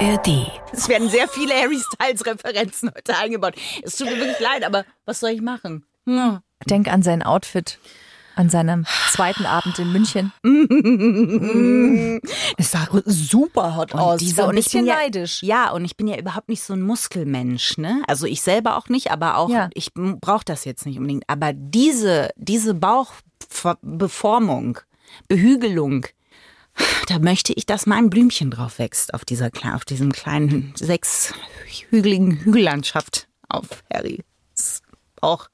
ARD. Es werden sehr viele Harry Styles-Referenzen heute eingebaut. Es tut mir wirklich leid, aber was soll ich machen? Hm. Denk an sein Outfit an seinem zweiten Abend in München. Es sah super hot aus. diese- so ein ich bin ja, neidisch. Ja, und ich bin ja überhaupt nicht so ein Muskelmensch, ne? Also ich selber auch nicht, aber auch Ja. ich brauche das jetzt nicht unbedingt. Aber diese diese Bauchbeformung, Behügelung, da möchte ich, dass mein Blümchen drauf wächst auf dieser auf diesem kleinen sechshügeligen Hügellandschaft auf Harrys Bauch.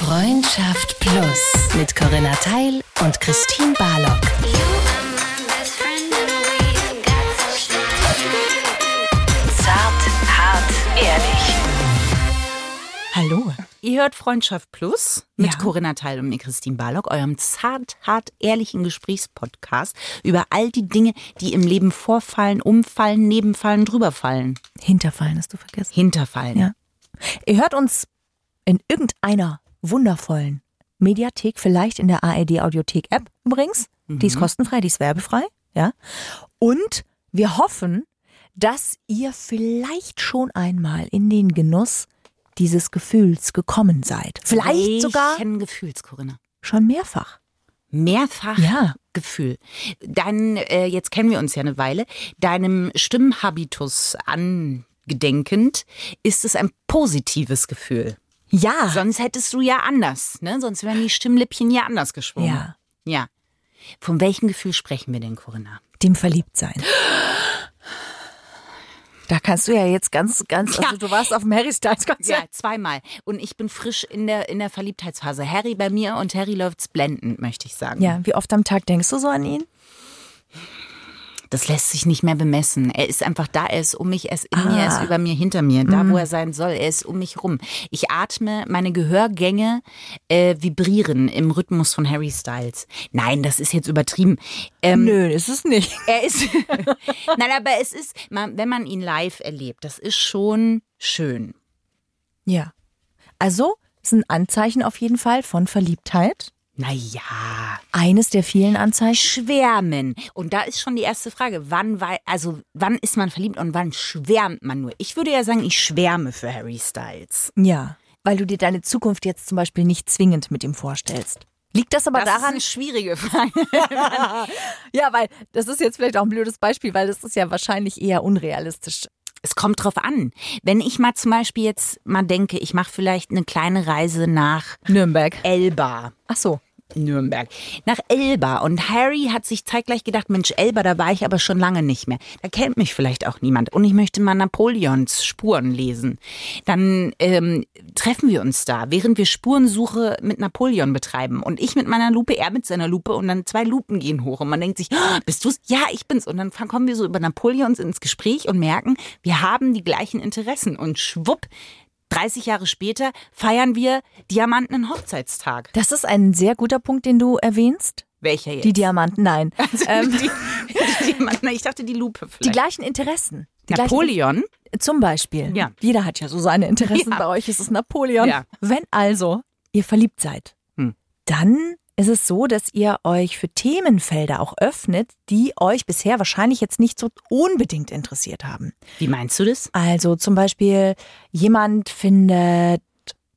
Freundschaft Plus mit Corinna Teil und Christine Barlock. Hallo. Ihr hört Freundschaft Plus mit Ja. Corinna Teil und mir Christine Barlock, eurem zart, hart, ehrlichen Gesprächspodcast über all die Dinge, die im Leben vorfallen, umfallen, nebenfallen, drüberfallen, Hinterfallen hast du vergessen. hinterfallen. Ja. Ihr hört uns in irgendeiner wundervollen Mediathek, vielleicht in der ARD Audiothek App übrigens. Die ist kostenfrei, die ist werbefrei, ja. Und wir hoffen, dass ihr vielleicht schon einmal in den Genuss dieses Gefühls gekommen seid. Vielleicht sogar Welchen Gefühls, Corinna? schon mehrfach. Mehrfach Ja. Gefühl. Dein, äh, jetzt kennen wir uns ja eine Weile, deinem Stimmhabitus angedenkend, ist es ein positives Gefühl. Ja. Sonst hättest du ja anders, ne? Sonst wären die Stimmlippchen ja anders geschwungen. Ja. Ja. Von welchem Gefühl sprechen wir denn, Corinna? dem Verliebtsein. Da kannst du ja jetzt ganz, ganz, Ja. also du warst auf dem Harry Styles Ja, Konzert. zweimal. Und ich bin frisch in der, in der Verliebtheitsphase. Harry bei mir und Harry läuft's blendend, möchte ich sagen. Ja, wie oft am Tag denkst du so an ihn? Das lässt sich nicht mehr bemessen. Er ist einfach da, er ist um mich, er ist in mir, er ist Ah. über mir, hinter mir, da wo er sein soll, er ist um mich rum. Ich atme, meine Gehörgänge äh, vibrieren im Rhythmus von Harry Styles. Nein, das ist jetzt übertrieben. Ähm, Nö, ist es nicht. Er ist. Nein, aber es ist, wenn man ihn live erlebt, das ist schon schön. Ja. Also, ist ein Anzeichen auf jeden Fall von Verliebtheit. Naja, Eines der vielen Anzeichen. schwärmen. Und da ist schon die erste Frage, wann wei- also wann ist man verliebt und wann schwärmt man nur? Ich würde ja sagen, ich schwärme für Harry Styles. Ja. Weil du dir deine Zukunft jetzt zum Beispiel nicht zwingend mit ihm vorstellst. Liegt das aber Das ist daran? eine schwierige Frage. Ja, weil das ist jetzt vielleicht auch ein blödes Beispiel, weil das ist ja wahrscheinlich eher unrealistisch. Es kommt drauf an. Wenn ich mal zum Beispiel jetzt mal denke, ich mache vielleicht eine kleine Reise nach Nürnberg. Elba. Ach so. Nürnberg. Nach Elba. Und Harry hat sich zeitgleich gedacht, Mensch, Elba, da war ich aber schon lange nicht mehr. Da kennt mich vielleicht auch niemand. Und ich möchte mal Napoleons Spuren lesen. Dann ähm, treffen wir uns da, während wir Spurensuche mit Napoleon betreiben. Und ich mit meiner Lupe, er mit seiner Lupe. Und dann zwei Lupen gehen hoch. Und man denkt sich, "Ah, bist du's? Ja, ich bin's. Und dann kommen wir so über Napoleons ins Gespräch und merken, wir haben die gleichen Interessen. Und schwupp, 30 Jahre später feiern wir Diamanten Hochzeitstag. Das ist ein sehr guter Punkt, den du erwähnst. Welcher jetzt? Die Diamanten, nein. ähm, die, die, die, ich dachte die Lupe die vielleicht. gleichen Interessen. Die Napoleon? Gleichen, zum Beispiel. Ja. Jeder hat ja so seine Interessen. Ja. Bei euch ist es Napoleon. Ja. Wenn also ihr verliebt seid, Hm. dann ist es so, dass ihr euch für Themenfelder auch öffnet, die euch bisher wahrscheinlich jetzt nicht so unbedingt interessiert haben. Wie meinst du das? Also zum Beispiel, jemand findet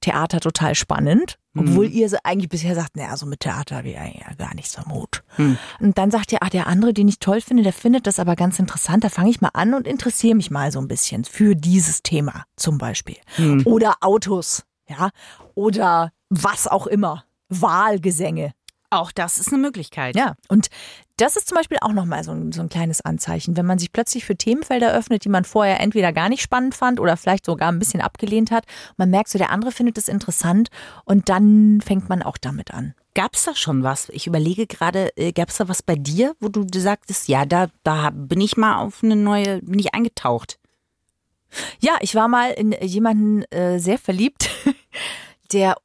Theater total spannend, obwohl Mhm. ihr so eigentlich bisher sagt, naja, so mit Theater habe ich ja gar nichts am Hut. Hm. Und dann sagt ihr, ach, der andere, den ich toll finde, der findet das aber ganz interessant, da fange ich mal an und interessiere mich mal so ein bisschen für dieses Thema zum Beispiel. Hm. Oder Autos, ja, oder was auch immer. Wahlgesänge. Auch das ist eine Möglichkeit. Ja, und das ist zum Beispiel auch nochmal so ein, so ein kleines Anzeichen, wenn man sich plötzlich für Themenfelder öffnet, die man vorher entweder gar nicht spannend fand oder vielleicht sogar ein bisschen abgelehnt hat. Man merkt so, der andere findet es interessant und dann fängt man auch damit an. Gab's da schon was? Ich überlege gerade, äh, gab's da was bei dir, wo du sagtest, ja, da, da bin ich mal auf eine neue, bin ich eingetaucht. Ja, ich war mal in jemanden äh, sehr verliebt, der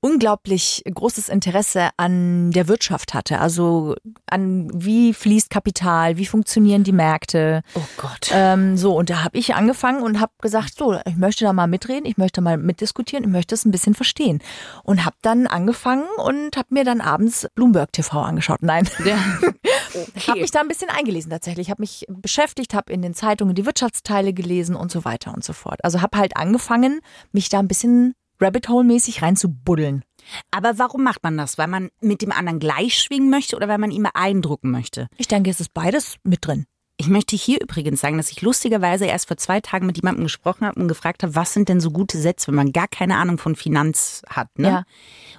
unglaublich großes Interesse an der Wirtschaft hatte. Also an wie fließt Kapital, wie funktionieren die Märkte. Oh Gott. Ähm, so, und da habe ich angefangen und habe gesagt, so, ich möchte da mal mitreden, ich möchte mal mitdiskutieren, ich möchte es ein bisschen verstehen. Und habe dann angefangen und habe mir dann abends Bloomberg TV angeschaut. Nein, Der, Ich habe mich da ein bisschen eingelesen tatsächlich. Ich habe mich beschäftigt, habe in den Zeitungen die Wirtschaftsteile gelesen und so weiter und so fort. Also habe halt angefangen, mich da ein bisschen Rabbit Hole-mäßig reinzubuddeln. Aber warum macht man das? Weil man mit dem anderen gleich schwingen möchte oder weil man ihn beeindrucken möchte? Ich denke, es ist beides mit drin. Ich möchte hier übrigens sagen, dass ich lustigerweise erst vor zwei Tagen mit jemandem gesprochen habe und gefragt habe, was sind denn so gute Sätze, wenn man gar keine Ahnung von Finanz hat, ne? Ja.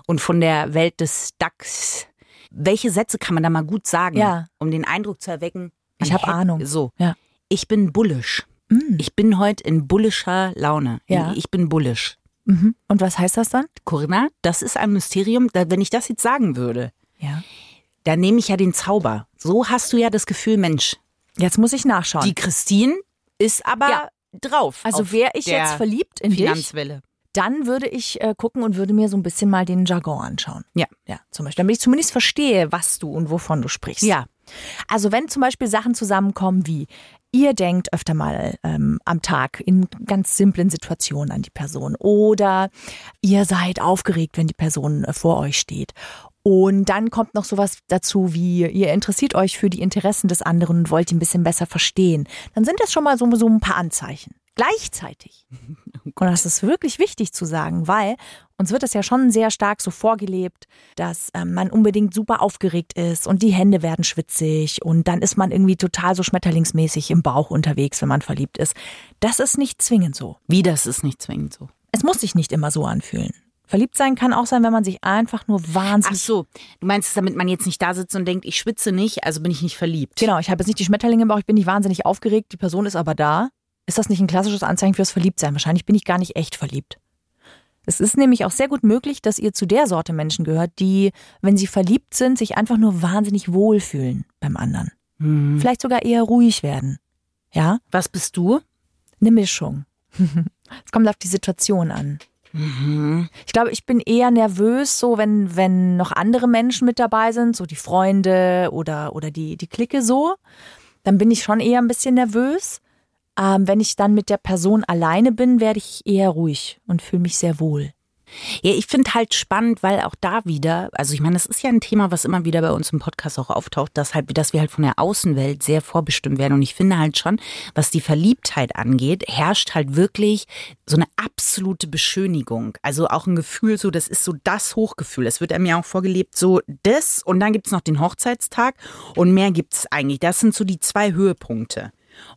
Und von der Welt des DAX. Welche Sätze kann man da mal gut sagen, Ja. um den Eindruck zu erwecken? Ich man hab hätte- Ahnung. So. Ja. Ich bin bullish. Mm. Ich bin heute in bullischer Laune. Ja. Ich bin bullish. Mhm. Und was heißt das dann? Corinna, das ist ein Mysterium. Da, wenn ich das jetzt sagen würde, Ja. dann nehme ich ja den Zauber. So hast du ja das Gefühl, Mensch, Jetzt muss ich nachschauen. die Christine ist aber Ja. drauf. also wäre ich jetzt verliebt in dich, Finanzwelle. dann würde ich äh, gucken und würde mir so ein bisschen mal den Jargon anschauen. Ja. Ja, zum Beispiel, damit ich zumindest verstehe, was du und wovon du sprichst. Ja. Also wenn zum Beispiel Sachen zusammenkommen wie, ihr denkt öfter mal ähm, am Tag in ganz simplen Situationen an die Person oder ihr seid aufgeregt, wenn die Person äh, vor euch steht. Und dann kommt noch sowas dazu wie, ihr interessiert euch für die Interessen des anderen und wollt ihn ein bisschen besser verstehen. Dann sind das schon mal so, so ein paar Anzeichen. Gleichzeitig. Und das ist wirklich wichtig zu sagen, weil uns wird das ja schon sehr stark so vorgelebt, dass ähm, man unbedingt super aufgeregt ist und die Hände werden schwitzig und dann ist man irgendwie total so schmetterlingsmäßig im Bauch unterwegs, wenn man verliebt ist. Das ist nicht zwingend so. Wie, das ist nicht zwingend so. Es muss sich nicht immer so anfühlen. Verliebt sein kann auch sein, wenn man sich einfach nur Ach wahnsinnig. so, du meinst es, damit man jetzt nicht da sitzt und denkt, ich schwitze nicht, also bin ich nicht verliebt. Genau, ich habe jetzt nicht die Schmetterlinge im Bauch, ich bin nicht wahnsinnig aufgeregt, die Person ist aber da. Ist das nicht ein klassisches Anzeichen fürs Verliebtsein? Wahrscheinlich bin ich gar nicht echt verliebt. Es ist nämlich auch sehr gut möglich, dass ihr zu der Sorte Menschen gehört, die, wenn sie verliebt sind, sich einfach nur wahnsinnig wohlfühlen beim anderen. Vielleicht sogar eher ruhig werden. Ja? Was bist du? Eine Mischung. Es kommt auf die Situation an. Ich glaube, ich bin eher nervös, so wenn, wenn noch andere Menschen mit dabei sind, so die Freunde oder, oder die, die Clique so. Dann bin ich schon eher ein bisschen nervös. Ähm, wenn ich dann mit der Person alleine bin, werde ich eher ruhig und fühle mich sehr wohl. Ja, ich finde halt spannend, weil auch da wieder, also ich meine, das ist ja ein Thema, was immer wieder bei uns im Podcast auch auftaucht, dass halt, dass wir halt von der Außenwelt sehr vorbestimmt werden. Und ich finde halt schon, was die Verliebtheit angeht, herrscht halt wirklich so eine absolute Beschönigung. Also auch ein Gefühl, so, das ist so das Hochgefühl. Es wird einem ja auch vorgelebt, so das und dann gibt's noch den Hochzeitstag und mehr gibt's eigentlich. Das sind so die zwei Höhepunkte.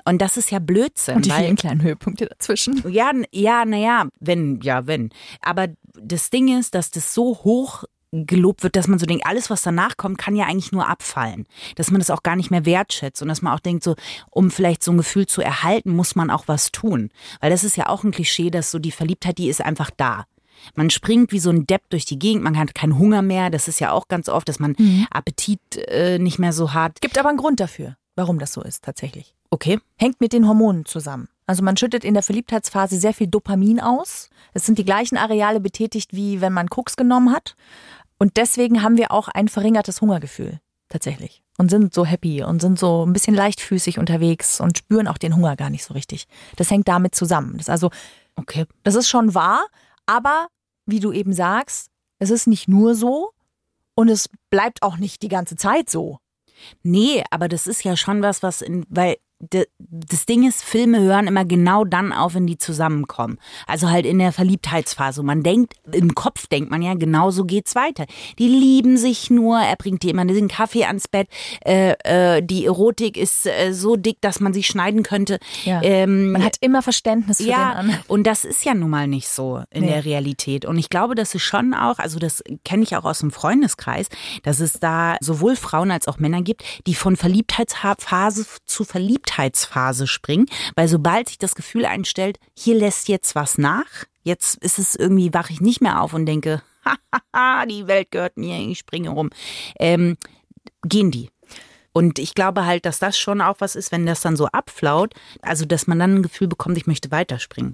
Und das ist ja Blödsinn. Und die weil, vielen kleinen Höhepunkte dazwischen. ja, ja, naja, wenn, ja, wenn. Aber das Ding ist, dass das so hoch gelobt wird, dass man so denkt, alles, was danach kommt, kann ja eigentlich nur abfallen. Dass man das auch gar nicht mehr wertschätzt und dass man auch denkt, so, um vielleicht so ein Gefühl zu erhalten, muss man auch was tun. Weil das ist ja auch ein Klischee, dass so die Verliebtheit, die ist einfach da. Man springt wie so ein Depp durch die Gegend, man hat keinen Hunger mehr. Das ist ja auch ganz oft, dass man Appetit äh, nicht mehr so hat. Gibt aber einen Grund dafür, warum das so ist tatsächlich. Okay. Hängt mit den Hormonen zusammen. Also man schüttet in der Verliebtheitsphase sehr viel Dopamin aus. Es sind die gleichen Areale betätigt, wie wenn man Koks genommen hat. Und deswegen haben wir auch ein verringertes Hungergefühl. Tatsächlich. Und sind so happy und sind so ein bisschen leichtfüßig unterwegs und spüren auch den Hunger gar nicht so richtig. Das hängt damit zusammen. Das ist also, Okay. das ist schon wahr, aber wie du eben sagst, es ist nicht nur so und es bleibt auch nicht die ganze Zeit so. Nee, aber das ist ja schon was, was in, weil das Ding ist, Filme hören immer genau dann auf, wenn die zusammenkommen. Also halt in der Verliebtheitsphase. Man denkt, im Kopf denkt man ja, genau so geht's weiter. Die lieben sich nur, er bringt dir immer den Kaffee ans Bett, äh, äh, die Erotik ist äh, so dick, dass man sie schneiden könnte. Ja. Ähm, Man hat immer Verständnis für den ja, anderen. und das ist ja nun mal nicht so in Nee. der Realität. Und ich glaube, das ist schon auch, also das kenne ich auch aus dem Freundeskreis, dass es da sowohl Frauen als auch Männer gibt, die von Verliebtheitsphase zu Verliebtheitsphase springen, weil sobald sich das Gefühl einstellt, hier lässt jetzt was nach, jetzt ist es irgendwie, wache ich nicht mehr auf und denke, hahaha, die Welt gehört mir, ich springe rum, ähm, gehen die. Und ich glaube halt, dass das schon auch was ist, wenn das dann so abflaut, also dass man dann ein Gefühl bekommt, ich möchte weiterspringen.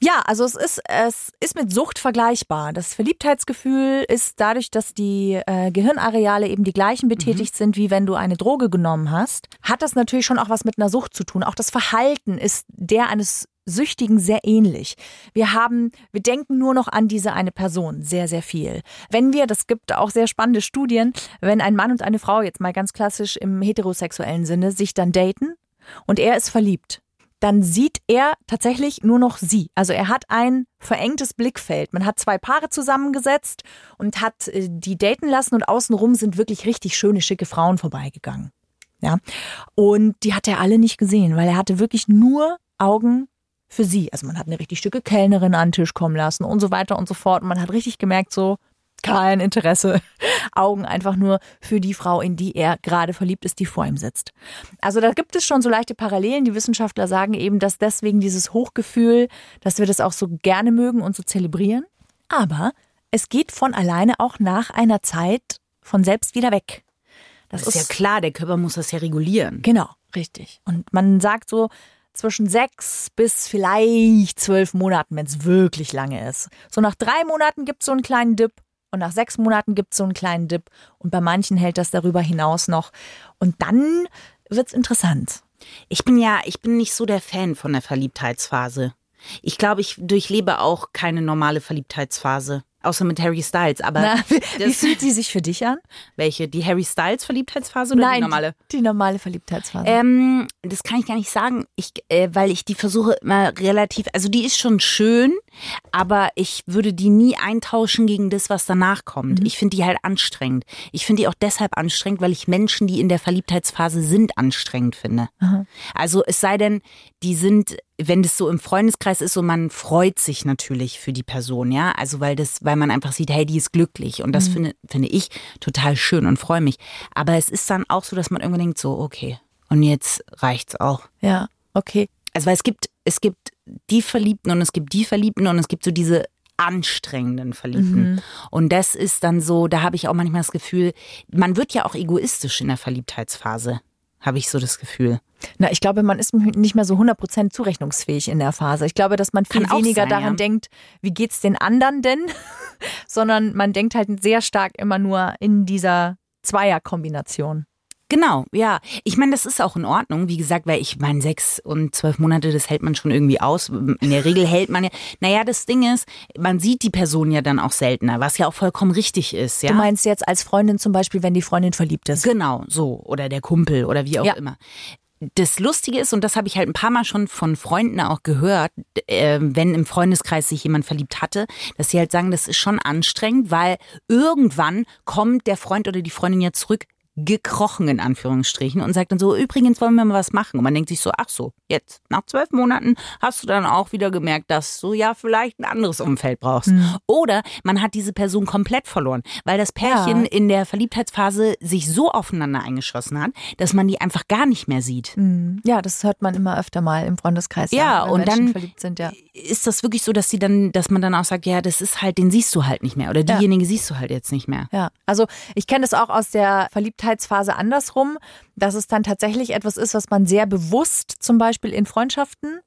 Ja, also es ist, es ist mit Sucht vergleichbar. Das Verliebtheitsgefühl ist dadurch, dass die äh, Gehirnareale eben die gleichen betätigt sind, wie wenn du eine Droge genommen hast, hat das natürlich schon auch was mit einer Sucht zu tun. Auch das Verhalten ist der eines Süchtigen sehr ähnlich. Wir haben, wir denken nur noch an diese eine Person sehr, sehr viel. Wenn wir, das gibt auch sehr spannende Studien, wenn ein Mann und eine Frau jetzt mal ganz klassisch im heterosexuellen Sinne sich dann daten und er ist verliebt, dann sieht er tatsächlich nur noch sie. Also er hat ein verengtes Blickfeld. Man hat zwei Paare zusammengesetzt und hat äh, die daten lassen und außenrum sind wirklich richtig schöne, schicke Frauen vorbeigegangen. Ja. Und die hat er alle nicht gesehen, weil er hatte wirklich nur Augen für sie. Also man hat eine richtig stücke Kellnerin an den Tisch kommen lassen und so weiter und so fort. Und man hat richtig gemerkt, so, kein Interesse. Augen einfach nur für die Frau, in die er gerade verliebt ist, die vor ihm sitzt. Also da gibt es schon so leichte Parallelen. Die Wissenschaftler sagen eben, dass deswegen dieses Hochgefühl, dass wir das auch so gerne mögen und so zelebrieren. Aber es geht von alleine auch nach einer Zeit von selbst wieder weg. Das, das ist, ist ja klar, der Körper muss das ja regulieren. Genau, richtig. Und man sagt so, zwischen sechs bis vielleicht zwölf Monaten, wenn es wirklich lange ist. So nach drei Monaten gibt es so einen kleinen Dip und nach sechs Monaten gibt es so einen kleinen Dip und bei manchen hält das darüber hinaus noch. Und dann wird es interessant. Ich bin ja, ich bin nicht so der Fan von der Verliebtheitsphase. Ich glaube, ich durchlebe auch keine normale Verliebtheitsphase. Außer mit Harry Styles, aber. Na, wie fühlt sie sich für dich an? Welche? Die Harry Styles Verliebtheitsphase oder Nein, die normale? Die normale Verliebtheitsphase. Ähm, das kann ich gar nicht sagen, ich, äh, weil ich die versuche immer relativ, also die ist schon schön, aber ich würde die nie eintauschen gegen das, was danach kommt. Mhm. Ich finde die halt anstrengend. Ich finde die auch deshalb anstrengend, weil ich Menschen, die in der Verliebtheitsphase sind, anstrengend finde. Mhm. Also es sei denn, die sind wenn das so im Freundeskreis ist und man freut sich natürlich für die Person, ja, also weil das, weil man einfach sieht, hey, die ist glücklich und das mhm. finde finde ich total schön und freue mich. Aber es ist dann auch so, dass man irgendwann denkt, so okay, und jetzt reicht's auch. Ja, okay. Also weil es gibt es gibt die Verliebten und es gibt die Verliebten und es gibt so diese anstrengenden Verliebten. Mhm. Und das ist dann so, da habe ich auch manchmal das Gefühl, man wird ja auch egoistisch in der Verliebtheitsphase habe ich so das Gefühl. Na, ich glaube, man ist nicht mehr so 100% zurechnungsfähig in der Phase. Ich glaube, dass man viel weniger sein, daran ja. denkt, wie geht's den anderen denn, sondern man denkt halt sehr stark immer nur in dieser Zweierkombination. Genau, ja. Ich meine, das ist auch in Ordnung. Wie gesagt, weil ich meine, sechs und zwölf Monate, das hält man schon irgendwie aus. In der Regel hält man ja. Naja, das Ding ist, man sieht die Person ja dann auch seltener, was ja auch vollkommen richtig ist. Ja? Du meinst jetzt als Freundin zum Beispiel, wenn die Freundin verliebt ist? Genau, so. Oder der Kumpel oder wie auch ja. immer. Das Lustige ist, und das habe ich halt ein paar Mal schon von Freunden auch gehört, äh, wenn im Freundeskreis sich jemand verliebt hatte, dass sie halt sagen, das ist schon anstrengend, weil irgendwann kommt der Freund oder die Freundin ja zurück, gekrochen in Anführungsstrichen und sagt dann so, übrigens wollen wir mal was machen. Und man denkt sich so, ach so, jetzt nach zwölf Monaten hast du dann auch wieder gemerkt, dass du ja vielleicht ein anderes Umfeld brauchst. Mhm. Oder man hat diese Person komplett verloren, weil das Pärchen ja. in der Verliebtheitsphase sich so aufeinander eingeschossen hat, dass man die einfach gar nicht mehr sieht. Mhm. Ja, das hört man immer öfter mal im Freundeskreis. Ja, und Menschen dann sind, ja. ist das wirklich so, dass sie dann, dass man dann auch sagt, ja, das ist halt, den siehst du halt nicht mehr oder diejenige ja. siehst du halt jetzt nicht mehr. Ja, also ich kenne das auch aus der Verliebtheit Verliebtheitsphase andersrum, dass es dann tatsächlich etwas ist, was man sehr bewusst, zum Beispiel in Freundschaften,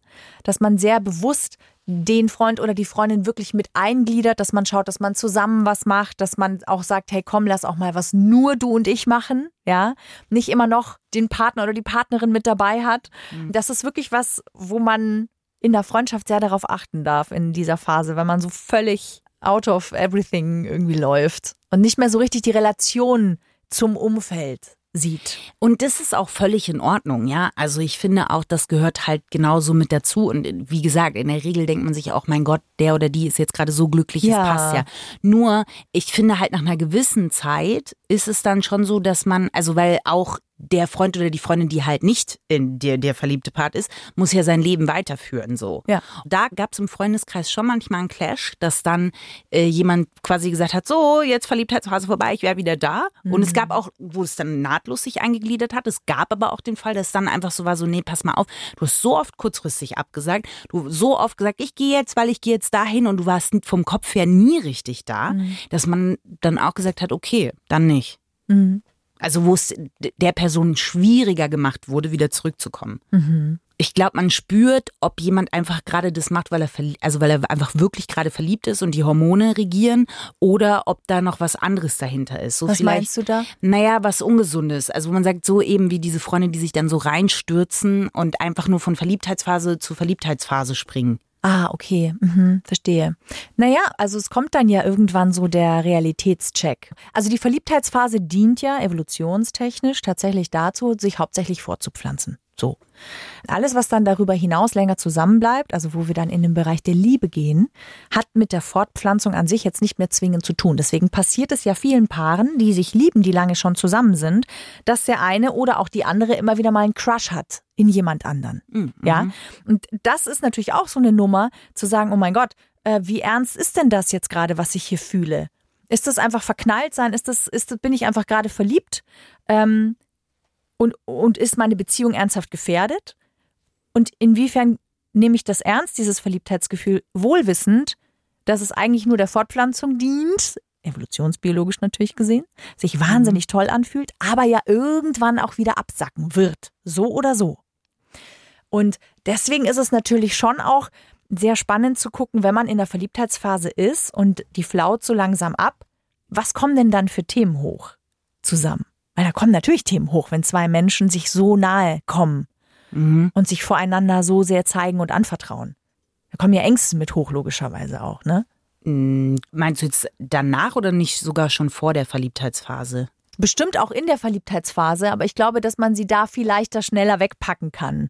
dass man sehr bewusst den Freund oder die Freundin wirklich mit eingliedert, dass man schaut, dass man zusammen was macht, dass man auch sagt, hey, komm, lass auch mal was nur du und ich machen, ja, nicht immer noch den Partner oder die Partnerin mit dabei hat. Mhm. Das ist wirklich was, wo man in der Freundschaft sehr darauf achten darf in dieser Phase, wenn man so völlig out of everything irgendwie läuft und nicht mehr so richtig die Relation zum Umfeld sieht. Und das ist auch völlig in Ordnung, ja. Also ich finde auch, das gehört halt genauso mit dazu. Und wie gesagt, in der Regel denkt man sich auch, mein Gott, der oder die ist jetzt gerade so glücklich, ja. es passt ja. Nur, ich finde halt nach einer gewissen Zeit ist es dann schon so, dass man, also weil auch der Freund oder die Freundin, die halt nicht in der, der verliebte Part ist, muss ja sein Leben weiterführen so. Ja. Da gab es im Freundeskreis schon manchmal einen Clash, dass dann äh, jemand quasi gesagt hat, so, jetzt Verliebtheitsphase vorbei, ich wäre wieder da. Mhm. Und es gab auch, wo es dann nahtlos sich eingegliedert hat, es gab aber auch den Fall, dass dann einfach so war, so, nee, pass mal auf, du hast so oft kurzfristig abgesagt, du so oft gesagt, ich gehe jetzt, weil ich gehe jetzt dahin und du warst vom Kopf her nie richtig da, mhm. dass man dann auch gesagt hat, okay, dann nicht. Mhm. Also wo es der Person schwieriger gemacht wurde, wieder zurückzukommen. Mhm. Ich glaube, man spürt, ob jemand einfach gerade das macht, weil er also weil er einfach wirklich gerade verliebt ist und die Hormone regieren oder ob da noch was anderes dahinter ist. So Was meinst du da? Naja, was Ungesundes. Also man sagt so eben wie diese Freunde, die sich dann so reinstürzen und einfach nur von Verliebtheitsphase zu Verliebtheitsphase springen. Ah, okay, mhm, verstehe. Naja, also es kommt dann ja irgendwann so der Realitätscheck. Also die Verliebtheitsphase dient ja evolutionstechnisch tatsächlich dazu, sich hauptsächlich fortzupflanzen. So. Alles, was dann darüber hinaus länger zusammenbleibt, also wo wir dann in den Bereich der Liebe gehen, hat mit der Fortpflanzung an sich jetzt nicht mehr zwingend zu tun. Deswegen passiert es ja vielen Paaren, die sich lieben, die lange schon zusammen sind, dass der eine oder auch die andere immer wieder mal einen Crush hat in jemand anderen. Ja. Und das ist natürlich auch so eine Nummer, zu sagen, oh mein Gott, äh, wie ernst ist denn das jetzt gerade, was ich hier fühle? Ist das einfach verknallt sein? Ist das, ist das, bin ich einfach gerade verliebt? Ähm, und, und ist meine Beziehung ernsthaft gefährdet? Und inwiefern nehme ich das ernst, dieses Verliebtheitsgefühl, wohlwissend, dass es eigentlich nur der Fortpflanzung dient, evolutionsbiologisch natürlich gesehen, sich wahnsinnig toll anfühlt, aber ja irgendwann auch wieder absacken wird. So oder so. Und deswegen ist es natürlich schon auch sehr spannend zu gucken, wenn man in der Verliebtheitsphase ist und die flaut so langsam ab, was kommen denn dann für Themen hoch zusammen? Weil da kommen natürlich Themen hoch, wenn zwei Menschen sich so nahe kommen und sich voreinander so sehr zeigen und anvertrauen. Da kommen ja Ängste mit hoch, logischerweise auch, ne? Mm, Meinst du jetzt danach oder nicht sogar schon vor der Verliebtheitsphase? Bestimmt auch in der Verliebtheitsphase, aber ich glaube, dass man sie da viel leichter schneller wegpacken kann.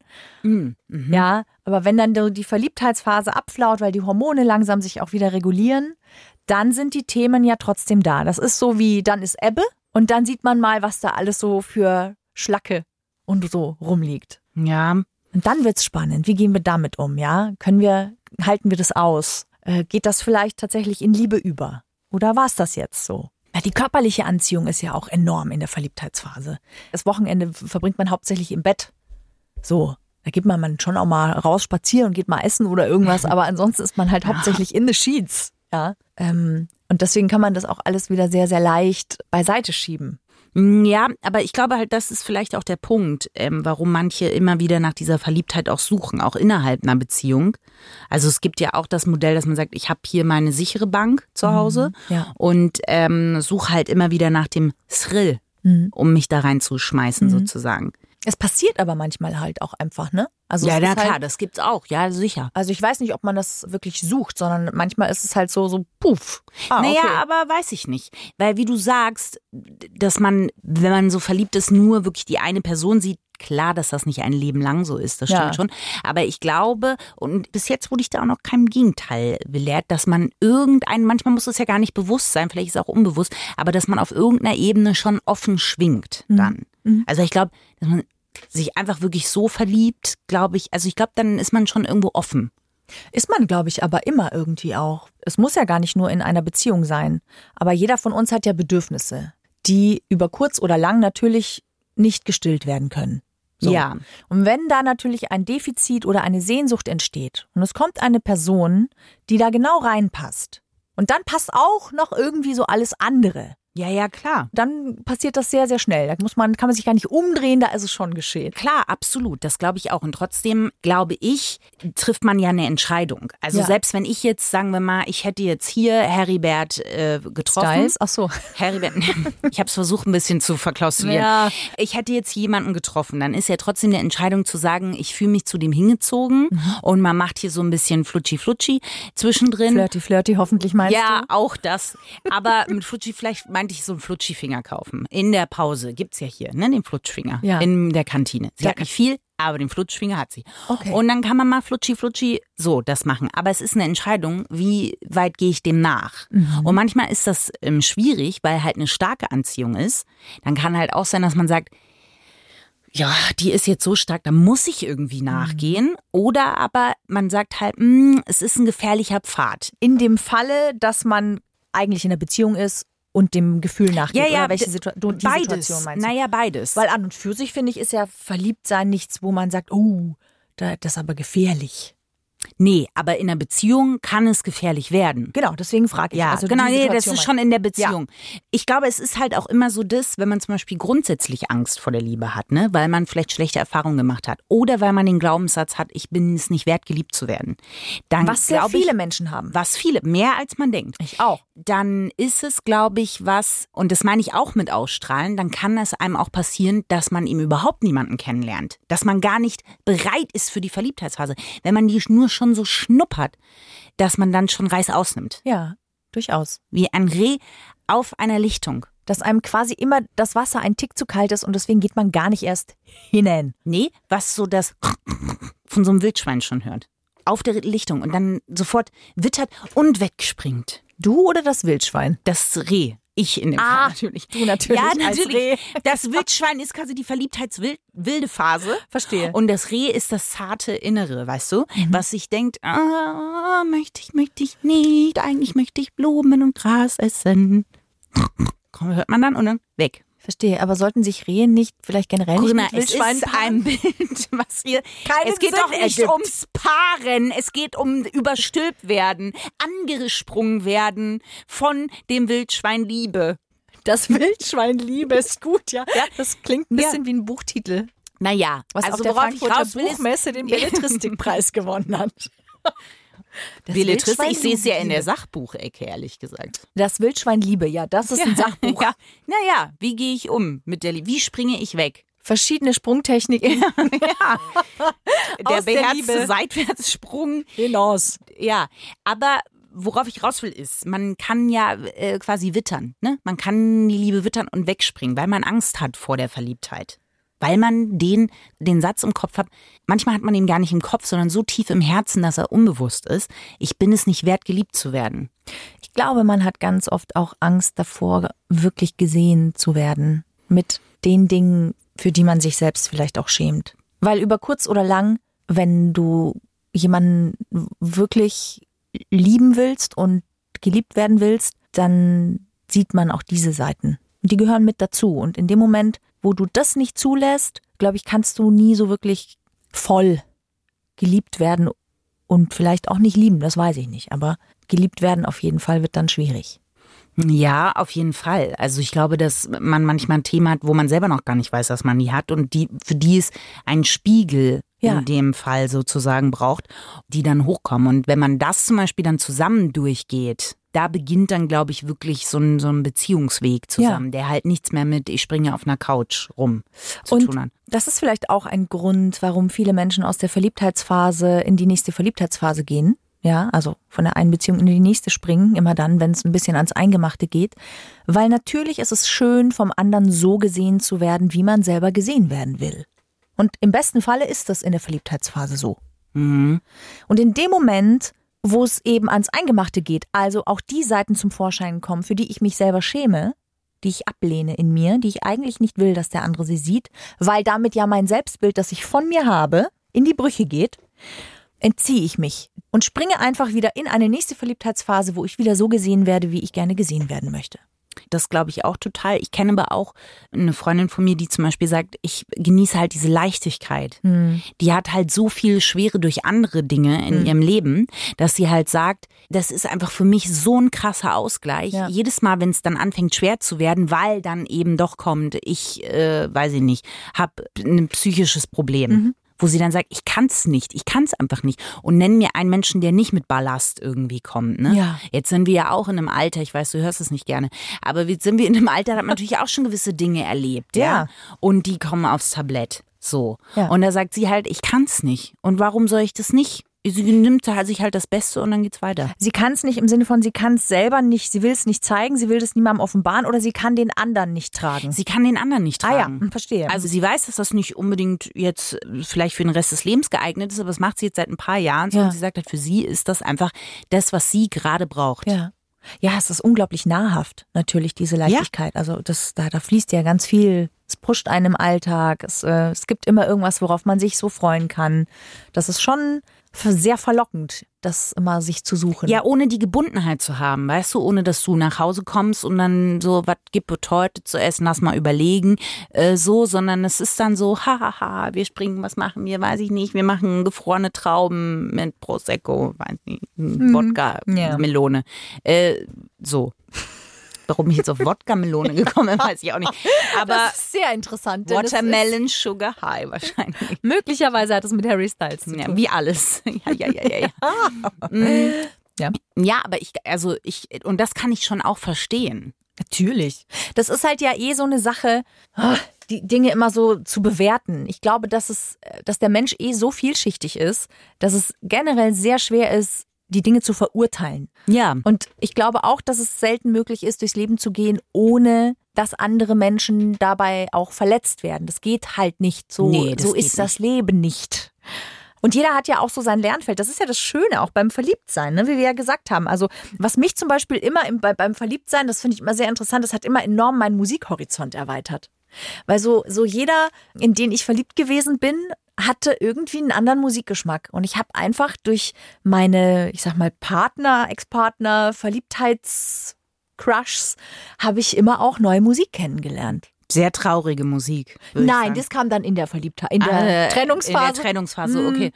Ja, aber wenn dann die Verliebtheitsphase abflaut, weil die Hormone langsam sich auch wieder regulieren, dann sind die Themen ja trotzdem da. Das ist so wie, dann ist Ebbe und dann sieht man mal, was da alles so für Schlacke und so rumliegt. Ja, Und dann wird's spannend. Wie gehen wir damit um? Ja, können wir, halten wir das aus? Äh, geht das vielleicht tatsächlich in Liebe über? Oder war's das jetzt so? Ja, die körperliche Anziehung ist ja auch enorm in der Verliebtheitsphase. Das Wochenende verbringt man hauptsächlich im Bett. So, da geht man schon auch mal raus spazieren und geht mal essen oder irgendwas, aber ansonsten ist man halt hauptsächlich in the sheets. Ja, ähm, und deswegen kann man das auch alles wieder sehr, sehr leicht beiseite schieben. Mm, Ja, aber ich glaube halt, das ist vielleicht auch der Punkt, ähm, warum manche immer wieder nach dieser Verliebtheit auch suchen, auch innerhalb einer Beziehung. Also es gibt ja auch das Modell, dass man sagt, ich habe hier meine sichere Bank zu Hause ja. und ähm, suche halt immer wieder nach dem Thrill, um mich da reinzuschmeißen sozusagen. Es passiert aber manchmal halt auch einfach, ne? Also ja, na halt, klar, das gibt's auch, ja sicher. Also ich weiß nicht, ob man das wirklich sucht, sondern manchmal ist es halt so, so puff. Ah, naja, okay. aber weiß ich nicht. Weil wie du sagst, dass man, wenn man so verliebt ist, nur wirklich die eine Person sieht, klar, dass das nicht ein Leben lang so ist, das stimmt Ja. schon. Aber ich glaube, und bis jetzt wurde ich da auch noch keinem Gegenteil belehrt, dass man irgendein, manchmal muss es ja gar nicht bewusst sein, vielleicht ist es auch unbewusst, aber dass man auf irgendeiner Ebene schon offen schwingt dann. Also ich glaube, dass man sich einfach wirklich so verliebt, glaube ich, also ich glaube, dann ist man schon irgendwo offen. Ist man, glaube ich, aber immer irgendwie auch. Es muss ja gar nicht nur in einer Beziehung sein. Aber jeder von uns hat ja Bedürfnisse, die über kurz oder lang natürlich nicht gestillt werden können. So. Ja. Und wenn da natürlich ein Defizit oder eine Sehnsucht entsteht und es kommt eine Person, die da genau reinpasst und dann passt auch noch irgendwie so alles andere, Ja, ja, klar. dann passiert das sehr, sehr schnell. Da muss man, kann man sich gar nicht umdrehen, da ist es schon geschehen. Klar, absolut. Das glaube ich auch. Und trotzdem glaube ich, trifft man ja eine Entscheidung. Also Ja. selbst wenn ich jetzt, sagen wir mal, ich hätte jetzt hier Heribert äh, getroffen. Styles? Ach so. Heribert, ich habe es versucht ein bisschen zu verklausulieren. Ja. Ich hätte jetzt jemanden getroffen, dann ist ja trotzdem eine Entscheidung zu sagen, ich fühle mich zu dem hingezogen und man macht hier so ein bisschen flutschi-flutschi zwischendrin. Flirty, flirty, hoffentlich meinst Ja, du? auch das. Aber mit Flutschi, vielleicht meinte ich so einen Flutschi-Finger kaufen. In der Pause gibt's ja hier, ne, den Flutschfinger. Ja. In der Kantine. Sie Ja. hat nicht viel, aber den Flutschfinger hat sie. Okay. Und dann kann man mal Flutschi-Flutschi so das machen. Aber es ist eine Entscheidung, wie weit gehe ich dem nach. Mhm. Und manchmal ist das ähm, schwierig, weil halt eine starke Anziehung ist. Dann kann halt auch sein, dass man sagt, ja, die ist jetzt so stark, da muss ich Mhm. irgendwie nachgehen. Oder aber man sagt halt, mh, es ist ein gefährlicher Pfad. in dem Falle, dass man eigentlich in einer Beziehung ist und dem Gefühl nachgeht. Ja, ja, welche Situa du, die beides. Situation meinst du? Naja, beides. Weil an und für sich, finde ich, ist ja Verliebtsein nichts, wo man sagt, oh, da, das ist aber gefährlich. Nee, aber in einer Beziehung kann es gefährlich werden. Genau, deswegen frage ich. Ja, also genau, nee, das ist schon in der Beziehung. Ich glaube, es ist halt auch immer so das, wenn man zum Beispiel grundsätzlich Angst vor der Liebe hat, ne, weil man vielleicht schlechte Erfahrungen gemacht hat oder weil man den Glaubenssatz hat, ich bin es nicht wert, geliebt zu werden. Dann Was sehr glaube ich, viele Menschen haben. was viele, mehr als man denkt. Ich auch. Dann ist es, glaube ich, was, und das meine ich auch mit ausstrahlen, dann kann es einem auch passieren, dass man ihm überhaupt niemanden kennenlernt. Dass man gar nicht bereit ist für die Verliebtheitsphase. Wenn man die nur schon so schnuppert, dass man dann schon Reis ausnimmt. Ja, durchaus. Wie ein Reh auf einer Lichtung. Dass einem quasi immer das Wasser ein Tick zu kalt ist und deswegen geht man gar nicht erst hinein. Nee, was so das von so einem Wildschwein schon hört. Auf der Lichtung und dann sofort wittert und wegspringt. Du oder das Wildschwein? Das Reh. Ich in dem Ah, Fall natürlich. du natürlich Ja, natürlich. Das Wildschwein ist quasi die verliebtheitswilde Phase. Verstehe. Und das Reh ist das zarte Innere, weißt du? Mhm. Was sich denkt, ah, möchte ich, möchte ich nicht. Eigentlich möchte ich Blumen und Gras essen. Komm, hört man dann und dann weg. Verstehe, aber sollten sich Rehe nicht vielleicht generell nicht Corinna, mit es Wildschweinen ist ein Bild, was hier. Keinen es geht Sinn doch nicht ergibt. ums Paaren, es geht um überstülpt werden, angesprungen werden von dem Wildschwein Liebe. Das Wildschwein Liebe ist gut, ja. Das klingt ein Ja. bisschen wie ein Buchtitel, Naja, was also auf der Frankfurter Buchmesse den Belletristikpreis gewonnen hat. Das Belletristik, ich sehe es ja in der. Sachbuchecke, ehrlich gesagt. Das Wildschwein Liebe, ja, das ist ein Sachbuch. Ja, naja, wie gehe ich um mit der Liebe? Wie springe ich weg? Verschiedene Sprungtechniken Der Aus der beherzte Liebe. Seitwärtssprung. hinaus. Ja, aber worauf ich raus will, ist, man kann ja äh, quasi wittern. Ne? Man kann die Liebe wittern und wegspringen, weil man Angst hat vor der Verliebtheit. Weil man den, den Satz im Kopf hat, manchmal hat man ihn gar nicht im Kopf, sondern so tief im Herzen, dass er unbewusst ist. Ich bin es nicht wert, geliebt zu werden. Ich glaube, man hat ganz oft auch Angst davor, wirklich gesehen zu werden mit den Dingen, für die man sich selbst vielleicht auch schämt. Weil über kurz oder lang, wenn du jemanden wirklich lieben willst und geliebt werden willst, dann sieht man auch diese Seiten. Die gehören mit dazu. Und in dem Moment, wo du das nicht zulässt, glaube ich, kannst du nie so wirklich voll geliebt werden und vielleicht auch nicht lieben, das weiß ich nicht. Aber geliebt werden auf jeden Fall wird dann schwierig. Ja, auf jeden Fall. Also ich glaube, dass man manchmal ein Thema hat, wo man selber noch gar nicht weiß, dass man die hat und die, für die es einen Spiegel Ja. in dem Fall sozusagen braucht, die dann hochkommen. Und wenn man das zum Beispiel dann zusammen durchgeht, da beginnt dann, glaube ich, wirklich so ein, so ein Beziehungsweg zusammen, der halt nichts mehr mit, ich springe auf einer Couch rum zu Und tun hat. das ist vielleicht auch ein Grund, warum viele Menschen aus der Verliebtheitsphase in die nächste Verliebtheitsphase gehen. Ja, also von der einen Beziehung in die nächste springen, immer dann, wenn es ein bisschen ans Eingemachte geht. Weil natürlich ist es schön, vom anderen so gesehen zu werden, wie man selber gesehen werden will. Und im besten Falle ist das in der Verliebtheitsphase so. Mhm. Und in dem Moment, wo es eben ans Eingemachte geht, also auch die Seiten zum Vorschein kommen, für die ich mich selber schäme, die ich ablehne in mir, die ich eigentlich nicht will, dass der andere sie sieht, weil damit ja mein Selbstbild, das ich von mir habe, in die Brüche geht, entziehe ich mich und springe einfach wieder in eine nächste Verliebtheitsphase, wo ich wieder so gesehen werde, wie ich gerne gesehen werden möchte. Das glaube ich auch total. Ich kenne aber auch eine Freundin von mir, die zum Beispiel sagt, ich genieße halt diese Leichtigkeit. Die hat halt so viel Schwere durch andere Dinge in ihrem Leben, dass sie halt sagt, das ist einfach für mich so ein krasser Ausgleich. Ja. Jedes Mal, wenn es dann anfängt schwer zu werden, weil dann eben doch kommt, ich, äh, weiß ich nicht, habe ein psychisches Problem. Wo sie dann sagt, ich kann's nicht, ich kann's einfach nicht. Und nenn mir einen Menschen, der nicht mit Ballast irgendwie kommt. Ne? Ja. Jetzt sind wir ja auch in einem Alter, ich weiß, du hörst es nicht gerne, aber jetzt sind wir in einem Alter, da hat man natürlich auch schon gewisse Dinge erlebt, ja. Ja. Und die kommen aufs Tablett. So. Ja. Und da sagt sie halt, ich kann's nicht. Und warum soll ich das nicht? Sie nimmt sich halt das Beste und dann geht's weiter. Sie kann es nicht im Sinne von, sie kann es selber nicht, sie will es nicht zeigen, sie will es niemandem offenbaren oder sie kann den anderen nicht tragen. Sie kann den anderen nicht ah ja, tragen. verstehe. Also sie weiß, dass das nicht unbedingt jetzt vielleicht für den Rest des Lebens geeignet ist, aber das macht sie jetzt seit ein paar Jahren so. Ja. Und sie sagt halt, für sie ist das einfach das, was sie gerade braucht. Ja. Ja, es ist unglaublich nahrhaft, natürlich, diese Leichtigkeit. Also das, da, da fließt ja ganz viel Es pusht einen im Alltag. Es, äh, es gibt immer irgendwas, worauf man sich so freuen kann. Das ist schon sehr verlockend, das immer sich zu suchen. Ja, ohne die Gebundenheit zu haben, weißt du, ohne dass du nach Hause kommst und dann so, was gibt es heute zu essen, lass mal überlegen, äh, so, sondern es ist dann so, hahaha, wir springen, was machen wir, weiß ich nicht, wir machen gefrorene Trauben mit Prosecco, weiß nicht, Wodka, Ja. Melone, äh, so. Warum ich jetzt auf Wodka-Melone gekommen bin, weiß ich auch nicht. Aber das ist sehr interessant. Watermelon Sugar High wahrscheinlich. Möglicherweise hat es mit Harry Styles zu tun. Ja, wie alles. Ja, ja, ja, ja. ja. Mm. Ja. Ja, aber ich, also ich, und das kann ich schon auch verstehen. Natürlich. Das ist halt ja eh so eine Sache, ah, die Dinge immer so zu bewerten. Ich glaube, dass es, dass der Mensch eh so vielschichtig ist, dass es generell sehr schwer ist, die Dinge zu verurteilen. Ja. Und ich glaube auch, dass es selten möglich ist, durchs Leben zu gehen, ohne dass andere Menschen dabei auch verletzt werden. Das geht halt nicht. So, Nee, so ist das Leben nicht. Und jeder hat ja auch so sein Lernfeld. Das ist ja das Schöne, auch beim Verliebtsein, ne? wie wir ja gesagt haben. Also, was mich zum Beispiel immer im, bei, beim Verliebtsein, das finde ich immer sehr interessant, das hat immer enorm meinen Musikhorizont erweitert. Weil so, so jeder, in den ich verliebt gewesen bin, hatte irgendwie einen anderen Musikgeschmack. Und ich habe einfach durch meine, ich sag mal, Partner, Ex-Partner, Verliebtheits-Crushs, habe ich immer auch neue Musik kennengelernt. Sehr traurige Musik. Nein, das kam dann in der Verliebtheit, in der Ah, Trennungsphase. In der Trennungsphase, okay.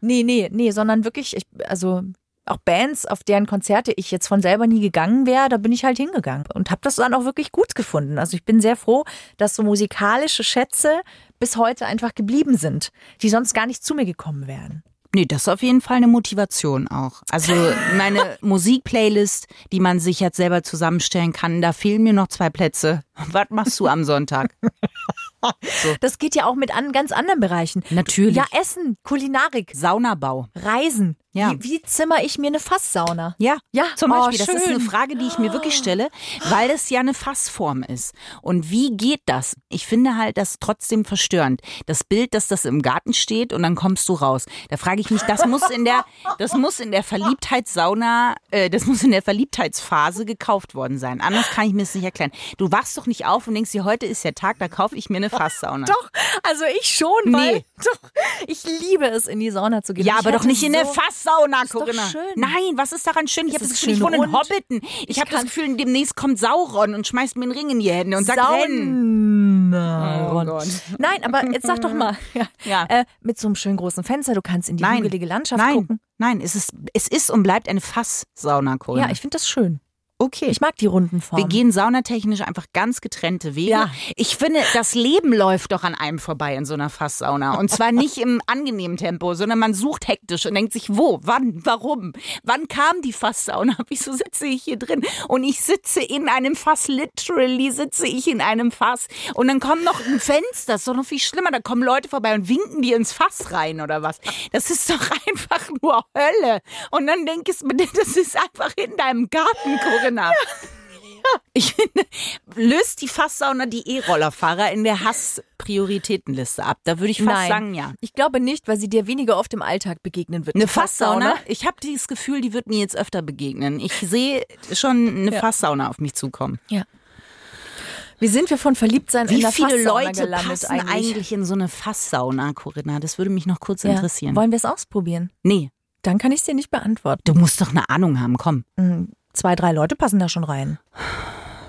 Nee, nee, nee, sondern wirklich, ich, also auch Bands, auf deren Konzerte ich jetzt von selber nie gegangen wäre, da bin ich halt hingegangen und habe das dann auch wirklich gut gefunden. Also ich bin sehr froh, dass so musikalische Schätze bis heute einfach geblieben sind, die sonst gar nicht zu mir gekommen wären. Nee, das ist auf jeden Fall eine Motivation auch. Also meine Musikplaylist, die man sich jetzt selber zusammenstellen kann, da fehlen mir noch zwei Plätze. Was machst du am Sonntag? Das geht ja auch mit an ganz anderen Bereichen. Natürlich. Ja, Essen, Kulinarik, Saunabau. Reisen. Ja. Wie, wie zimmer ich mir eine Fasssauna? Ja, Ja, zum oh, Beispiel. das ist eine. Frage, die ich mir wirklich stelle, weil es ja eine Fassform ist. Und wie geht das? Ich finde halt das trotzdem verstörend. Das Bild, dass das im Garten steht und dann kommst du raus. Da frage ich mich, das muss in der, das muss in der Verliebtheitssauna, äh, das muss in der Verliebtheitsphase gekauft worden sein. Anders kann ich mir das nicht erklären. Du wachst doch nicht auf und denkst dir, heute ist der Tag, da kaufe ich mir eine Fasssauna. Doch, also ich schon, weil Nee. doch, ich liebe es, in die Sauna zu gehen. Ja, Ich aber doch nicht in der so- Fasssauna, Corinna. schön. Nein, was ist daran schön? Ich habe Es das Gefühl, ich wohne in. Hobbiten. Ich, Ich habe das Gefühl, demnächst kommt Sauron und schmeißt mir einen Ring in die Hände und sagt, rennen. Sauron. Oh Gott. Nein, aber jetzt sag doch mal, ja, Ja. Äh, mit so einem schönen großen Fenster, du kannst in die Nein, hügelige Landschaft nein, gucken. nein, es ist, es ist und bleibt eine Fasssauna, Corinna. Ja, ich finde das schön. Okay. Ich mag die runden Formen. wir gehen saunatechnisch einfach ganz getrennte Wege. Ja. Ich finde, das Leben läuft doch an einem vorbei in so einer Fasssauna. Und zwar nicht im angenehmen Tempo, sondern man sucht hektisch und denkt sich, wo, wann, warum? Wann kam die Fasssauna? Wieso sitze ich hier drin? Und ich sitze in einem Fass, literally sitze ich in einem Fass. Und dann kommt noch ein Fenster, das ist doch noch viel schlimmer. Da kommen Leute vorbei und winken dir ins Fass rein oder was. Das ist doch einfach nur Hölle. Und dann denke ich mir, das ist einfach in deinem Garten, Corinna. Ich finde, löst die Fasssauna die E-Rollerfahrer in der Hass-Prioritätenliste ab. Da würde ich fast Nein. sagen, ja. Ich glaube nicht, weil sie dir weniger oft im Alltag begegnen wird. Eine Die Fasssauna? Ich habe dieses Gefühl, die wird mir jetzt öfter begegnen. Ich sehe schon eine Fasssauna auf mich zukommen. Ja. Wie sind wir von Verliebtsein in Wie der viele Fasssauna Leute gelandet passen eigentlich? eigentlich? in so eine Fasssauna, Corinna? Das würde mich noch kurz Ja. interessieren. Wollen wir es ausprobieren? Nee, Dann kann ich es dir nicht beantworten. du musst doch eine Ahnung haben, komm. Zwei, drei Leute passen da schon rein.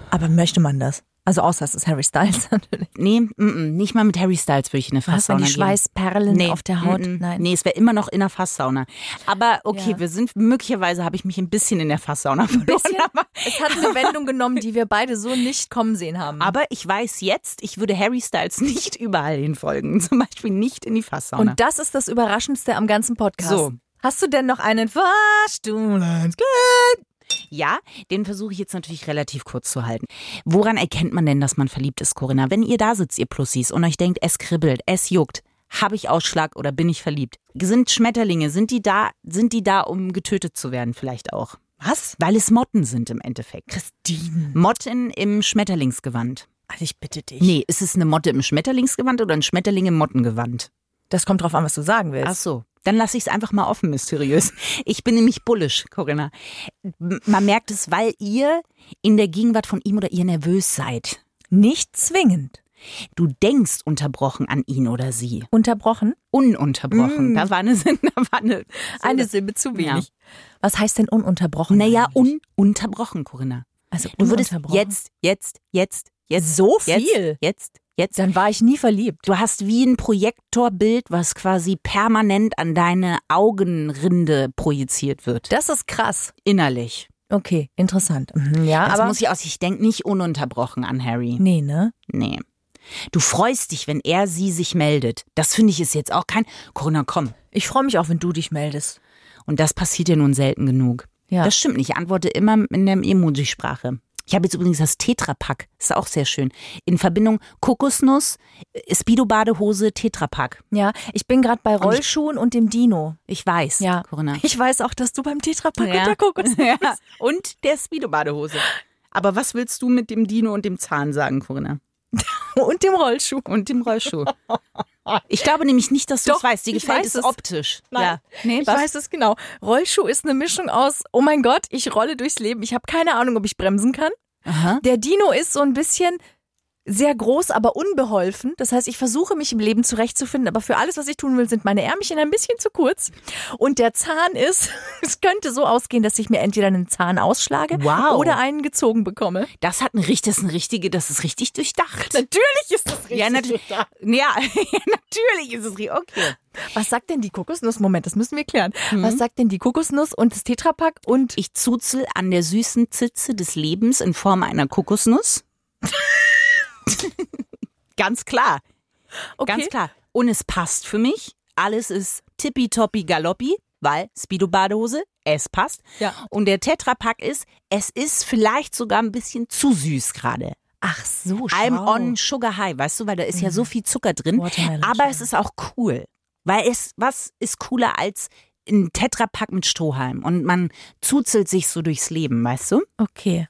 Aber möchte man das? Also außer es ist Harry Styles natürlich. Nee, mm, mm, nicht mal mit Harry Styles würde ich in eine Was, wenn Fasssauna die. Schweißperlen auf der Haut? mm, mm. Nein. Nee, es wäre immer noch in der Fasssauna. Aber okay, Ja. wir sind, möglicherweise habe ich mich ein bisschen in der Fasssauna verloren. Aber, es hat eine Wendung genommen, die wir beide so nicht kommen sehen haben. aber ich weiß jetzt, ich würde Harry Styles nicht überall hinfolgen. Zum Beispiel nicht in die Fasssauna. Und das ist das Überraschendste am ganzen Podcast. So. Hast du denn noch einen Fahrstuhlensglück? Ja, den versuche ich jetzt natürlich relativ kurz zu halten. Woran erkennt man denn, dass man verliebt ist, Corinna? Wenn ihr da sitzt, ihr Plussis, und euch denkt, es kribbelt, es juckt, habe ich Ausschlag oder bin ich verliebt? Sind Schmetterlinge, sind die da, sind die da, um getötet zu werden vielleicht auch? Was? Weil es Motten sind im Endeffekt. Christine. Motten im Schmetterlingsgewand. Also ich bitte dich. Nee, ist es eine Motte im Schmetterlingsgewand oder ein Schmetterling im Mottengewand? Das kommt drauf an, was du sagen willst. Ach so. Dann lasse ich es einfach mal offen, mysteriös. Ich bin nämlich bullisch, Corinna. Man merkt es, weil ihr in der Gegenwart von ihm oder ihr nervös seid. Nicht zwingend. Du denkst unterbrochen an ihn oder sie. Unterbrochen? Ununterbrochen. Mm. Da war eine, da war eine, Eine Silbe zu Ja. wenig. Was heißt denn ununterbrochen? Naja, eigentlich? ununterbrochen, Corinna. also Du würdest jetzt, jetzt, jetzt, jetzt. So viel? Jetzt, jetzt. Dann war ich nie verliebt. Du hast wie ein Projektorbild, was quasi permanent an deine Augenrinde projiziert wird. Das ist krass. Innerlich. Okay, interessant. Mhm, ja, Das aber. muss ich aus. Ich denke nicht ununterbrochen an Harry. nee, ne? Nee. Du freust dich, wenn er sie sich meldet. Das finde ich ist jetzt auch kein. Corinna, komm. Ich freue mich auch, wenn du dich meldest. Und das passiert ja nun selten genug. Ja. Das stimmt nicht. Ich antworte immer in der Emoji-Sprache. Ich habe jetzt übrigens das Tetrapack. Ist auch sehr schön. In Verbindung Kokosnuss, äh, Speedo-Badehose, Tetrapack. Ja, ich bin gerade bei Rollschuhen und dem Dino. Ich weiß, Ja, Corinna. Ich weiß auch, dass du beim Tetrapack Ja. und der Kokos. ja. Und der Speedo-Badehose. Aber was willst du mit dem Dino und dem Zahn sagen, Corinna? und dem Rollschuh. Und dem Rollschuh. Ich glaube nämlich nicht, dass du es weißt. Dir ich gefällt weiß es es. optisch. Nein. Ja. Nee, Ich was? weiß es genau. Rollschuh ist eine Mischung aus, oh mein Gott, ich rolle durchs Leben. Ich habe keine Ahnung, ob ich bremsen kann. Aha. Der Dino ist so ein bisschen sehr groß, aber unbeholfen. Das heißt, ich versuche mich im Leben zurechtzufinden, aber für alles, was ich tun will, sind meine Ärmchen ein bisschen zu kurz. Und der Zahn ist, es könnte so ausgehen, dass ich mir entweder einen Zahn ausschlage Wow. oder einen gezogen bekomme. Das hat ein richtig, das ist ein richtige, das ist richtig durchdacht. Natürlich ist das richtig. Ja, natürlich. Ja, ja, natürlich ist es richtig. Okay. Was sagt denn die Kokosnuss? Moment, das müssen wir klären. Mhm. Was sagt denn die Kokosnuss und das Tetrapack und Ich zuzel an der süßen Zitze des Lebens in Form einer Kokosnuss. Ganz klar. okay. Ganz klar. Und es passt für mich. Alles ist tippitoppi galoppi, weil Speedo-Badehose, es passt. Ja. Und der Tetrapack ist, es ist vielleicht sogar ein bisschen zu süß gerade. Ach so, schau. I'm on sugar high, weißt du, weil da ist ja so viel Zucker drin. Mhm. Watermelon Aber es ist auch cool. Weil es, was ist cooler als ein Tetrapack mit Strohhalm? Und man zuzelt sich so durchs Leben, weißt du? Okay.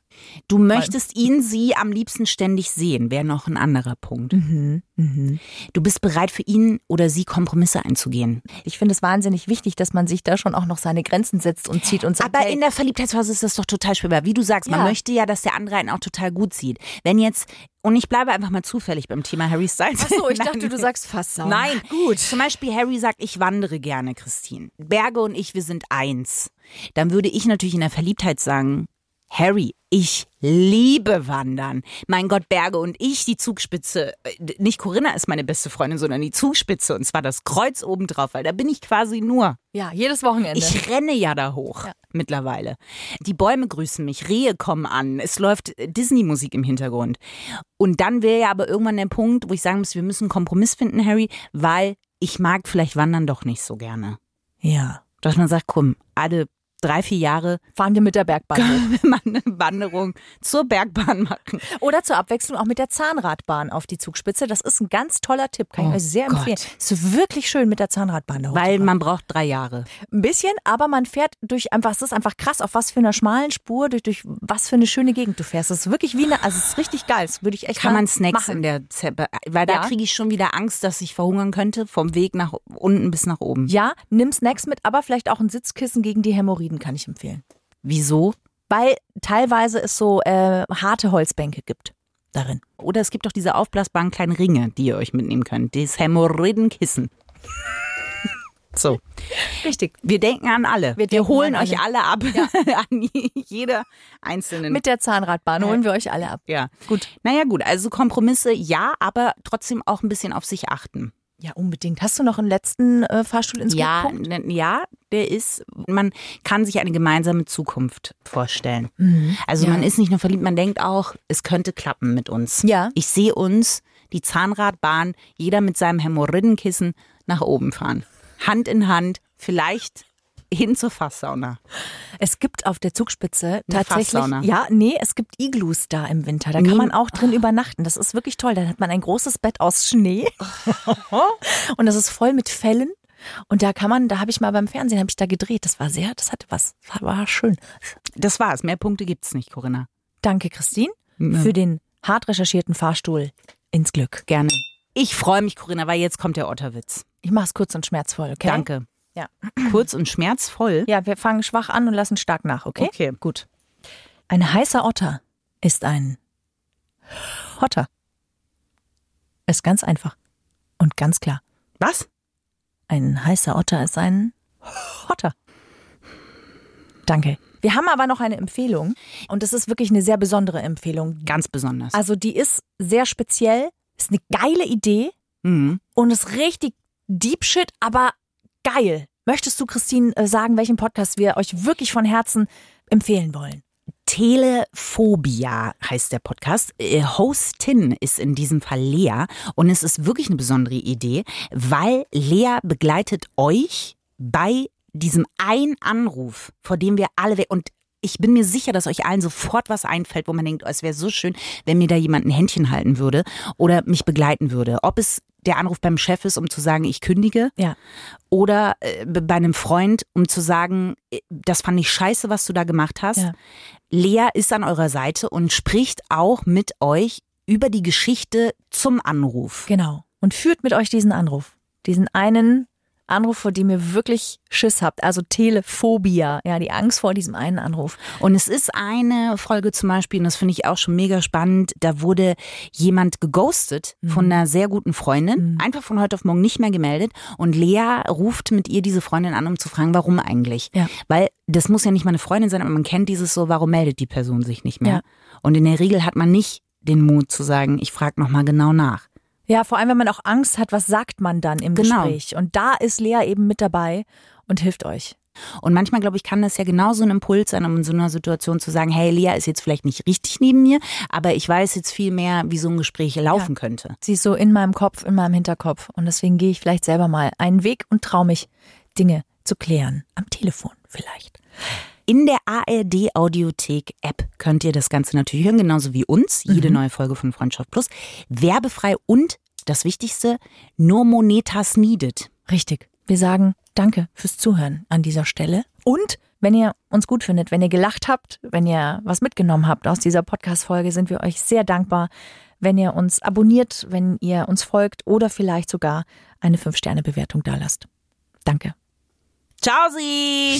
Du möchtest ihn, sie am liebsten ständig sehen, wäre noch ein anderer Punkt. Mhm. Mhm. Du bist bereit für ihn oder sie Kompromisse einzugehen. Ich finde es wahnsinnig wichtig, dass man sich da schon auch noch seine Grenzen setzt und zieht und sagt, Aber hey, in der Verliebtheitsphase ist das doch total schwer. Wie du sagst, man Ja. möchte ja, dass der andere einen auch total gut sieht. Wenn jetzt, und ich bleibe einfach mal zufällig beim Thema Harry Styles. Ach so, ich dachte, du sagst Fasssauna. Nein, gut. Zum Beispiel Harry sagt, ich wandere gerne, Christine. Berge und ich, wir sind eins. Dann würde ich natürlich in der Verliebtheit sagen, Harry, ich liebe Wandern. Mein Gott, Berge und ich, die Zugspitze. Äh, Nicht Corinna ist meine beste Freundin, sondern die Zugspitze. Und zwar das Kreuz obendrauf, weil da bin ich quasi nur. Ja, jedes Wochenende. Ich renne ja da hoch mittlerweile. Die Bäume grüßen mich, Rehe kommen an, es läuft Disney-Musik im Hintergrund. Und dann wäre ja aber irgendwann der Punkt, wo ich sagen muss, wir müssen einen Kompromiss finden, Harry, weil ich mag vielleicht Wandern doch nicht so gerne. ja. Dass man sagt, komm, alle drei, vier Jahre Fahren wir mit der Bergbahn hoch. will man eine Wanderung zur Bergbahn machen. Oder zur Abwechslung auch mit der Zahnradbahn auf die Zugspitze. Das ist ein ganz toller Tipp, kann Oh ich euch sehr Gott. empfehlen. Es ist wirklich schön mit der Zahnradbahn da Weil man braucht drei Jahre. Ein bisschen, aber man fährt durch einfach, es ist einfach krass, auf was für einer schmalen Spur, durch, durch was für eine schöne Gegend du fährst. Das ist wirklich wie eine, also es ist richtig geil. Das würde ich echt Kann mal man Snacks machen. in der Zeppe, weil da Ja. kriege ich schon wieder Angst, dass ich verhungern könnte, vom Weg nach unten bis nach oben. Ja, nimm Snacks mit, aber vielleicht auch ein Sitzkissen gegen die Hämorrhoiden kann ich empfehlen. Wieso? Weil teilweise es so äh, harte Holzbänke gibt darin. Oder es gibt doch diese aufblasbaren kleinen Ringe, die ihr euch mitnehmen könnt. Das Hämorrhoidenkissen. So, Richtig. wir denken an alle. Wir, denken holen euch alle ab. an jeder einzelnen. Mit der Zahnradbahn holen wir euch alle ab. ja. Gut. Naja, gut. Also Kompromisse ja, aber trotzdem auch ein bisschen auf sich achten. Ja, unbedingt. Hast du noch einen letzten äh, Fahrstuhl ins Ja, Punkt? n- ja, der ist, man kann sich eine gemeinsame Zukunft vorstellen. Also Ja. man ist nicht nur verliebt, man denkt auch, es könnte klappen mit uns. Ja. Ich sehe uns, die Zahnradbahn, jeder mit seinem Hämorrhoidenkissen nach oben fahren. Hand in Hand, vielleicht hin zur Fasssauna. Es gibt auf der Zugspitze tatsächlich. Fasssauna. Ja, nee, es gibt Iglus da im Winter. Da kann Nee. man auch drin übernachten. Das ist wirklich toll. Dann hat man ein großes Bett aus Schnee. Und das ist voll mit Fellen. Und da kann man, da habe ich mal beim Fernsehen, habe ich da gedreht. Das war sehr, das hatte was. War, war schön. Das war's. Mehr Punkte gibt's nicht, Corinna. Danke, Christine, Ja. für den hart recherchierten Fahrstuhl ins Glück. Gerne. Ich freue mich, Corinna, weil jetzt kommt der Otterwitz. Ich mache es kurz und schmerzvoll, okay? Danke. Ja. Kurz und schmerzvoll. Ja, wir fangen schwach an und lassen stark nach, okay? Okay, gut. Ein heißer Otter ist ein Hotter. Ist ganz einfach. Und ganz klar. Was? Ein heißer Otter ist ein Otter. Danke. Wir haben aber noch eine Empfehlung und es ist wirklich eine sehr besondere Empfehlung. Ganz besonders. Also die ist sehr speziell, ist eine geile Idee Mhm. und ist richtig Deep Shit, aber geil. Möchtest du, Christine, äh, sagen, welchen Podcast wir euch wirklich von Herzen empfehlen wollen? Telephobia heißt der Podcast. Äh, Hostin ist in diesem Fall Lea und es ist wirklich eine besondere Idee, weil Lea begleitet euch bei diesem einen Anruf, vor dem wir alle weg und ich bin mir sicher, dass euch allen sofort was einfällt, wo man denkt, oh, es wäre so schön, wenn mir da jemand ein Händchen halten würde oder mich begleiten würde. Ob es der Anruf beim Chef ist, um zu sagen, ich kündige, Ja. oder äh, bei einem Freund, um zu sagen, äh, das fand ich scheiße, was du da gemacht hast. Ja. Lea ist an eurer Seite und spricht auch mit euch über die Geschichte zum Anruf. Genau. Und führt mit euch diesen Anruf. Diesen einen Anruf, vor dem ihr wirklich Schiss habt. Also Telephobia. Ja, die Angst vor diesem einen Anruf. Und es ist eine Folge zum Beispiel, und das finde ich auch schon mega spannend, da wurde jemand geghostet von einer sehr guten Freundin, einfach von heute auf morgen nicht mehr gemeldet. Und Lea ruft mit ihr diese Freundin an, um zu fragen, warum eigentlich? Ja. Weil das muss ja nicht mal eine Freundin sein, aber man kennt dieses so, warum meldet die Person sich nicht mehr? Ja. Und in der Regel hat man nicht den Mut zu sagen, ich frage nochmal genau nach. Ja, vor allem, wenn man auch Angst hat, was sagt man dann im Genau. Gespräch? Und da ist Lea eben mit dabei und hilft euch. Und manchmal, glaube ich, kann das ja genauso ein Impuls sein, um in so einer Situation zu sagen, hey, Lea ist jetzt vielleicht nicht richtig neben mir, aber ich weiß jetzt viel mehr, wie so ein Gespräch laufen könnte. Sie ist so in meinem Kopf, in meinem Hinterkopf. Und deswegen gehe ich vielleicht selber mal einen Weg und traue mich, Dinge zu klären. Am Telefon vielleicht. In der ARD Audiothek App könnt ihr das Ganze natürlich hören, genauso wie uns. Jede neue Folge von Freundschaft Plus. Werbefrei und das Wichtigste, nur Monetas needed. Richtig. Wir sagen Danke fürs Zuhören an dieser Stelle. Und wenn ihr uns gut findet, wenn ihr gelacht habt, wenn ihr was mitgenommen habt aus dieser Podcast-Folge, sind wir euch sehr dankbar, wenn ihr uns abonniert, wenn ihr uns folgt oder vielleicht sogar eine 5-Sterne-Bewertung dalasst. Danke. Ciao, Sie!